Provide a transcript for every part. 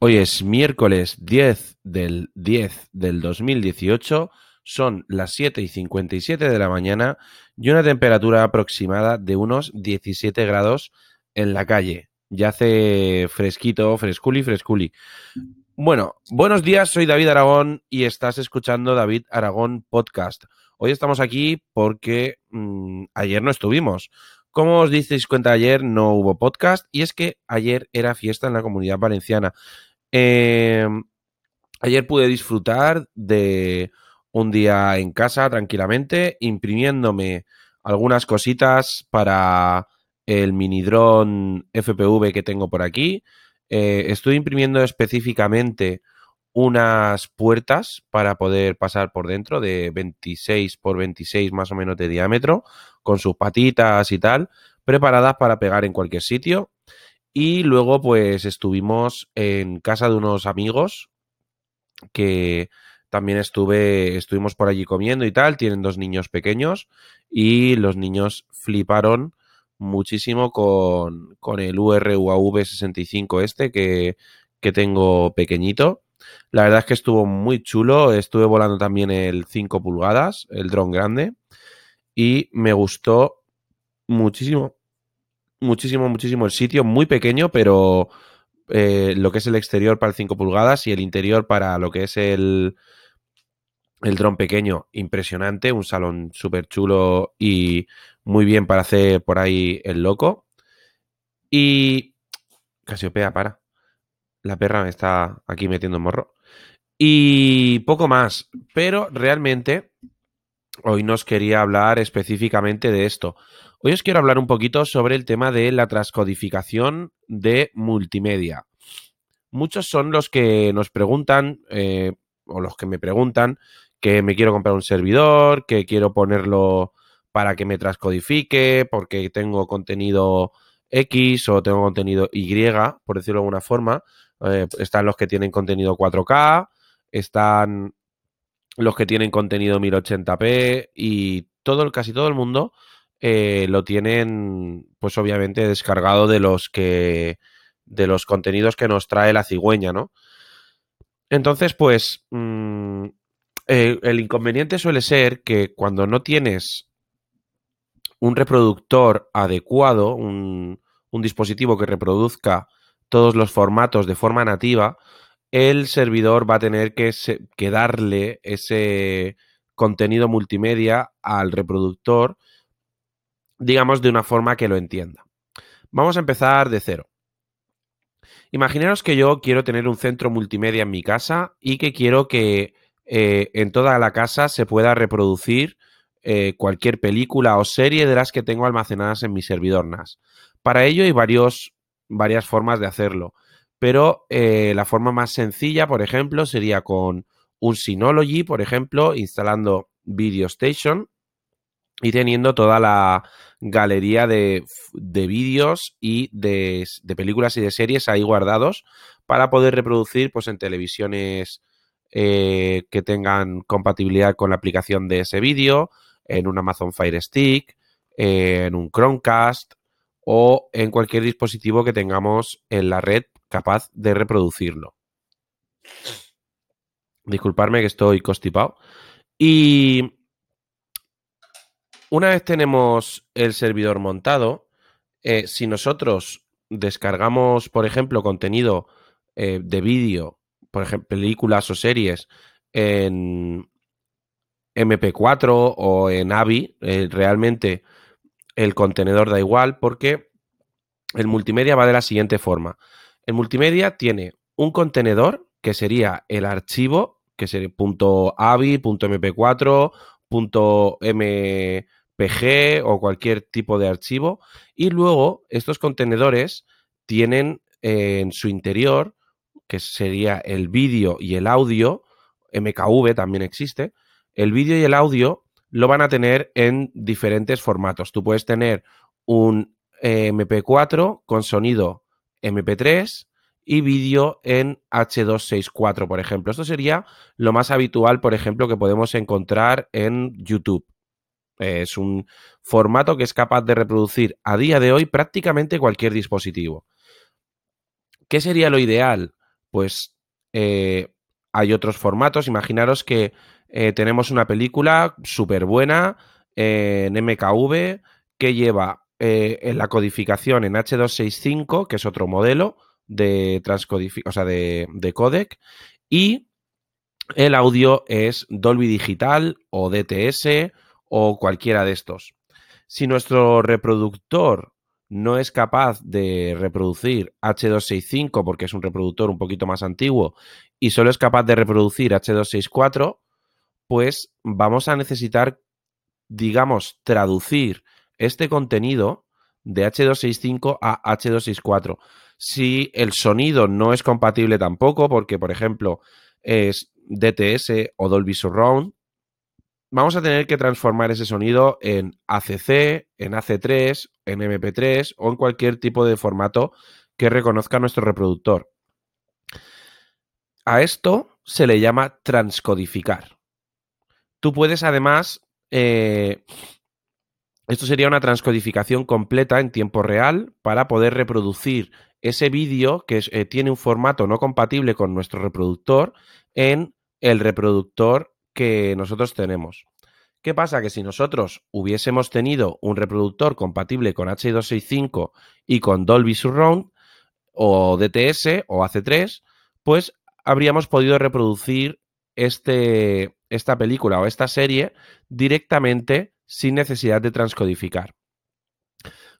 Hoy es miércoles 10 del 10 del 2018, son las 7 y 57 de la mañana y una temperatura aproximada de unos 17 grados en la calle. Ya hace fresquito, fresculi, fresculi. Bueno, buenos días, soy David Aragón y estás escuchando David Aragón Podcast. Hoy estamos aquí porque mmm, ayer no estuvimos. Como os disteis cuenta ayer, no hubo podcast y es que ayer era fiesta en la comunidad valenciana. Eh, ayer pude disfrutar de un día en casa tranquilamente, imprimiéndome algunas cositas para el mini dron FPV que tengo por aquí. Eh, estoy imprimiendo específicamente unas puertas para poder pasar por dentro de 26 por 26 más o menos de diámetro, con sus patitas y tal, preparadas para pegar en cualquier sitio. Y luego, pues estuvimos en casa de unos amigos que también estuve, estuvimos por allí comiendo y tal. Tienen dos niños pequeños y los niños fliparon muchísimo con, con el URUAV 65 este que, que tengo pequeñito. La verdad es que estuvo muy chulo. Estuve volando también el 5 pulgadas, el dron grande. Y me gustó muchísimo, muchísimo, muchísimo el sitio. Muy pequeño, pero eh, lo que es el exterior para el 5 pulgadas y el interior para lo que es el, el dron pequeño, impresionante. Un salón súper chulo y muy bien para hacer por ahí el loco. Y Casiopea, para. La perra me está aquí metiendo morro. Y poco más. Pero realmente hoy nos quería hablar específicamente de esto. Hoy os quiero hablar un poquito sobre el tema de la transcodificación de multimedia. Muchos son los que nos preguntan, eh, o los que me preguntan, que me quiero comprar un servidor, que quiero ponerlo para que me transcodifique, porque tengo contenido X o tengo contenido Y, por decirlo de alguna forma. Eh, están los que tienen contenido 4K, están los que tienen contenido 1080p y todo, casi todo el mundo eh, lo tienen, pues obviamente, descargado de los que. de los contenidos que nos trae la cigüeña, ¿no? Entonces, pues. Mmm, eh, el inconveniente suele ser que cuando no tienes un reproductor adecuado, un, dispositivo que reproduzca todos los formatos de forma nativa, el servidor va a tener que, darle ese contenido multimedia al reproductor, digamos, de una forma que lo entienda. Vamos a empezar de cero. Imaginaros que yo quiero tener un centro multimedia en mi casa y que quiero que eh, en toda la casa se pueda reproducir eh, cualquier película o serie de las que tengo almacenadas en mi servidor NAS. Para ello hay varios, varias formas de hacerlo, pero eh, la forma más sencilla, por ejemplo, sería con un Synology, por ejemplo, instalando Video Station y teniendo toda la galería de, de vídeos y de, de, películas y de series ahí guardados para poder reproducir pues, en televisiones eh, que tengan compatibilidad con la aplicación de ese vídeo, en un Amazon Fire Stick, en un Chromecast o en cualquier dispositivo que tengamos en la red capaz de reproducirlo. Disculparme que estoy constipado. Y una vez tenemos el servidor montado, eh, si nosotros descargamos, por ejemplo, contenido eh, de vídeo, por ejemplo, películas o series en MP4 o en AVI, eh, realmente el contenedor da igual porque el multimedia va de la siguiente forma. El multimedia tiene un contenedor que sería el archivo, que sería .avi, .mp4, .mpg o cualquier tipo de archivo. Y luego estos contenedores tienen eh, en su interior, que sería el vídeo y el audio, MKV también existe, el vídeo y el audio lo van a tener en diferentes formatos. Tú puedes tener un eh, MP4 con sonido MP3 y vídeo en H264, por ejemplo. Esto sería lo más habitual, por ejemplo, que podemos encontrar en YouTube. Es un formato que es capaz de reproducir a día de hoy prácticamente cualquier dispositivo. ¿Qué sería lo ideal? pues eh, hay otros formatos. Imaginaros que eh, tenemos una película súper buena en MKV que lleva en la codificación en H265, que es otro modelo de, o sea, de, de codec, y el audio es Dolby Digital o DTS o cualquiera de estos. Si nuestro reproductor no es capaz de reproducir H265 porque es un reproductor un poquito más antiguo y solo es capaz de reproducir H264, pues vamos a necesitar, digamos, traducir este contenido de H265 a H264. Si el sonido no es compatible tampoco, porque por ejemplo es DTS o Dolby Surround, vamos a tener que transformar ese sonido en ACC, en AC3, en MP3 o en cualquier tipo de formato que reconozca nuestro reproductor. A esto se le llama transcodificar. Tú puedes además, eh, esto sería una transcodificación completa en tiempo real para poder reproducir ese vídeo que eh, tiene un formato no compatible con nuestro reproductor en el reproductor que nosotros tenemos. ¿Qué pasa? Que si nosotros hubiésemos tenido un reproductor compatible con H265 y con Dolby Surround o DTS o AC3, pues habríamos podido reproducir este, esta película o esta serie directamente sin necesidad de transcodificar.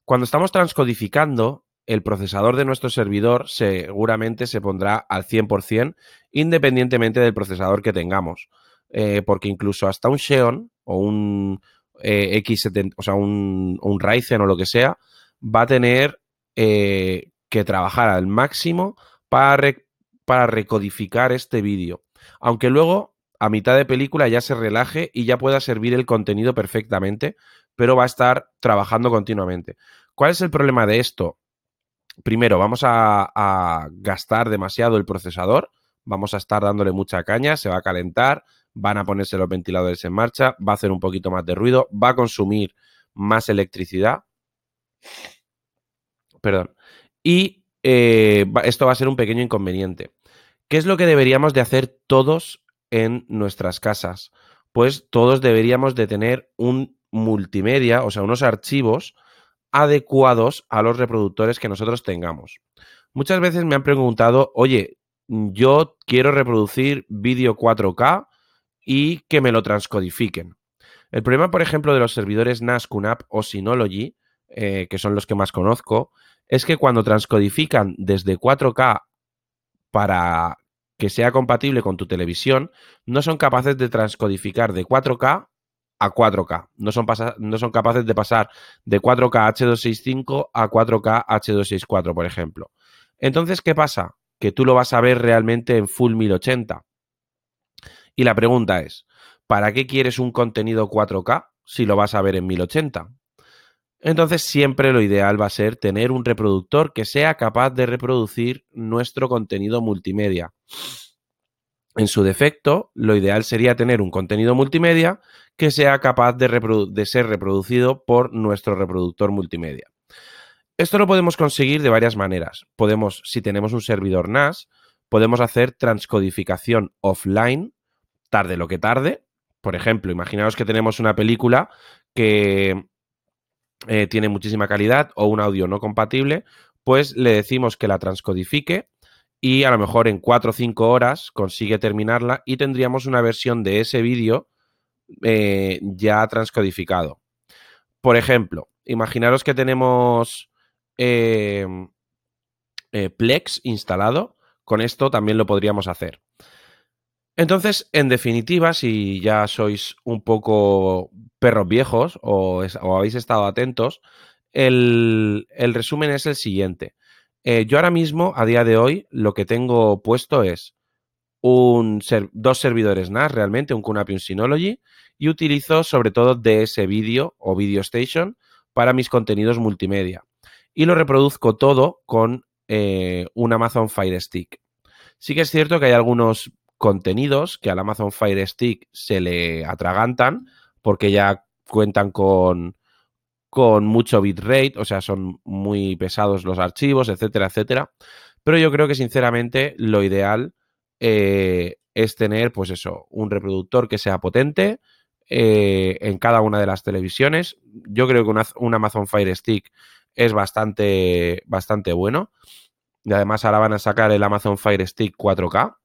Cuando estamos transcodificando, el procesador de nuestro servidor seguramente se pondrá al 100% independientemente del procesador que tengamos. Eh, porque incluso hasta un Xeon o un eh, X70, o sea, un, Ryzen o lo que sea, va a tener eh, que trabajar al máximo para, para recodificar este vídeo. Aunque luego, a mitad de película, ya se relaje y ya pueda servir el contenido perfectamente, pero va a estar trabajando continuamente. ¿Cuál es el problema de esto? primero, vamos a, gastar demasiado el procesador, vamos a estar dándole mucha caña, se va a calentar, van a ponerse los ventiladores en marcha, va a hacer un poquito más de ruido, va a consumir más electricidad. Perdón. Y eh, esto va a ser un pequeño inconveniente. ¿Qué es lo que deberíamos de hacer todos en nuestras casas? Pues todos deberíamos de tener un multimedia, o sea, unos archivos adecuados a los reproductores que nosotros tengamos. Muchas veces me han preguntado, oye, yo quiero reproducir vídeo 4K y que me lo transcodifiquen. El problema, por ejemplo, de los servidores NAS, QNAP o Synology, eh, que son los que más conozco, es que cuando transcodifican desde 4K para que sea compatible con tu televisión, no son capaces de transcodificar de 4K a 4K. No son, no son capaces de pasar de 4K H265 a 4K H264, por ejemplo. Entonces, ¿qué pasa? Que tú lo vas a ver realmente en full 1080. Y la pregunta es, ¿para qué quieres un contenido 4K si lo vas a ver en 1080? Entonces siempre lo ideal va a ser tener un reproductor que sea capaz de reproducir nuestro contenido multimedia. En su defecto, lo ideal sería tener un contenido multimedia que sea capaz de, ser reproducido por nuestro reproductor multimedia. Esto lo podemos conseguir de varias maneras. Podemos, si tenemos un servidor NAS, podemos hacer transcodificación offline, tarde lo que tarde. Por ejemplo, imaginaos que tenemos una película que eh, tiene muchísima calidad o un audio no compatible, pues le decimos que la transcodifique y a lo mejor en 4 o 5 horas consigue terminarla y tendríamos una versión de ese vídeo eh, ya transcodificado. Por ejemplo, imaginaros que tenemos em, eh, Plex instalado, con esto también lo podríamos hacer. Entonces, en definitiva, si ya sois un poco perros viejos o, habéis estado atentos, el, resumen es el siguiente. Eh, yo ahora mismo, a día de hoy, lo que tengo puesto es dos servidores NAS realmente, un un Synology, y utilizo sobre todo DS Video o Video Station para mis contenidos multimedia. Y lo reproduzco todo con eh, un Amazon Fire Stick. Sí que es cierto que hay algunos contenidos que al Amazon Fire Stick se le atragantan porque ya cuentan con, con mucho bitrate, o sea, son muy pesados los archivos, etcétera, etcétera. pero yo creo que sinceramente lo ideal eh, es tener, pues eso, un reproductor que sea potente eh, en cada una de las televisiones. Yo creo que un Amazon Fire Stick es bastante, bastante bueno. Y además ahora van a sacar el Amazon Fire Stick 4K.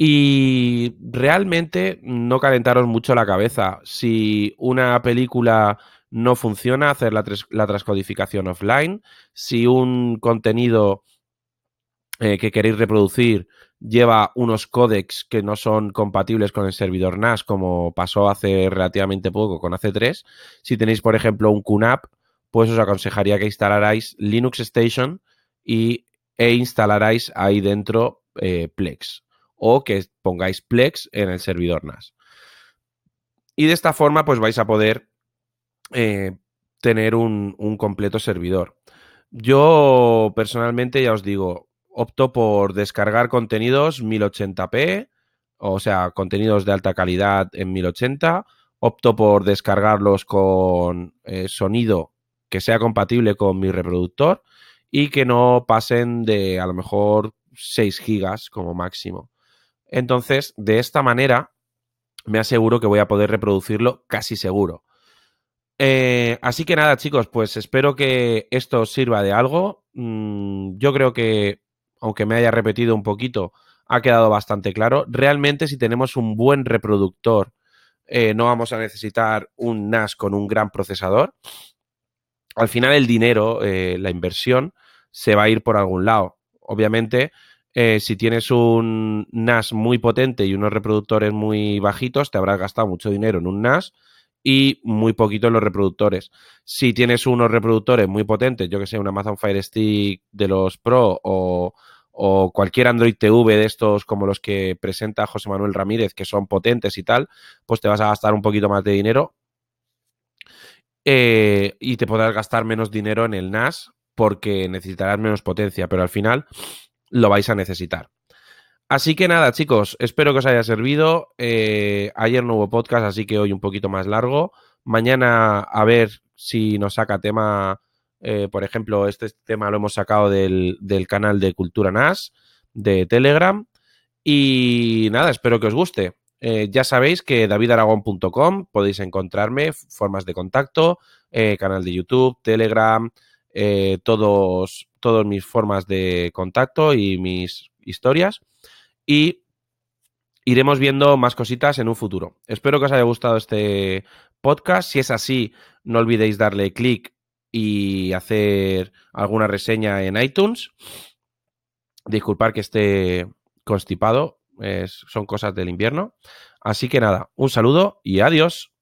Y realmente no calentaros mucho la cabeza. Si una película no funciona, hacer la, la transcodificación offline. Si un contenido eh, que queréis reproducir lleva unos códecs que no son compatibles con el servidor NAS, como pasó hace relativamente poco con AC3. Si tenéis, por ejemplo, un QNAP, pues os aconsejaría que instalarais Linux Station y, e instalarais ahí dentro eh, Plex o que pongáis Plex en el servidor NAS. Y de esta forma, pues vais a poder eh, tener un, completo servidor. Yo personalmente, ya os digo, opto por descargar contenidos 1080p, o sea, contenidos de alta calidad en 1080. Opto por descargarlos con eh, sonido que sea compatible con mi reproductor y que no pasen de a lo mejor 6 gigas como máximo. Entonces, de esta manera, me aseguro que voy a poder reproducirlo casi seguro. Eh, así que nada, chicos, pues espero que esto sirva de algo. Mm, yo creo que, aunque me haya repetido un poquito, ha quedado bastante claro. Realmente, si tenemos un buen reproductor, eh, no vamos a necesitar un NAS con un gran procesador. Al final, el dinero, eh, la inversión, se va a ir por algún lado. Obviamente, si tienes un NAS muy potente y unos reproductores muy bajitos, te habrás gastado mucho dinero en un NAS y muy poquito en los reproductores. Si tienes unos reproductores muy potentes, yo que sé, un Amazon Fire Stick de los Pro o, cualquier Android TV de estos como los que presenta José Manuel Ramírez, que son potentes y tal, pues te vas a gastar un poquito más de dinero eh, y te podrás gastar menos dinero en el NAS porque necesitarás menos potencia, pero al final lo vais a necesitar. Así que nada, chicos, espero que os haya servido. Eh, ayer no hubo podcast, así que hoy un poquito más largo. Mañana a ver si nos saca tema, eh, por ejemplo, este tema lo hemos sacado del, canal de Cultura NAS, de Telegram. Y nada, espero que os guste. Eh, ya sabéis que davidaragon.com podéis encontrarme, formas de contacto, canal de YouTube, Telegram, todos, todas mis formas de contacto y mis historias y iremos viendo más cositas en un futuro. Espero que os haya gustado este podcast. Si es así, no olvidéis darle clic y hacer alguna reseña en iTunes. Disculpar que esté constipado, son cosas del invierno. Así que nada, un saludo y adiós.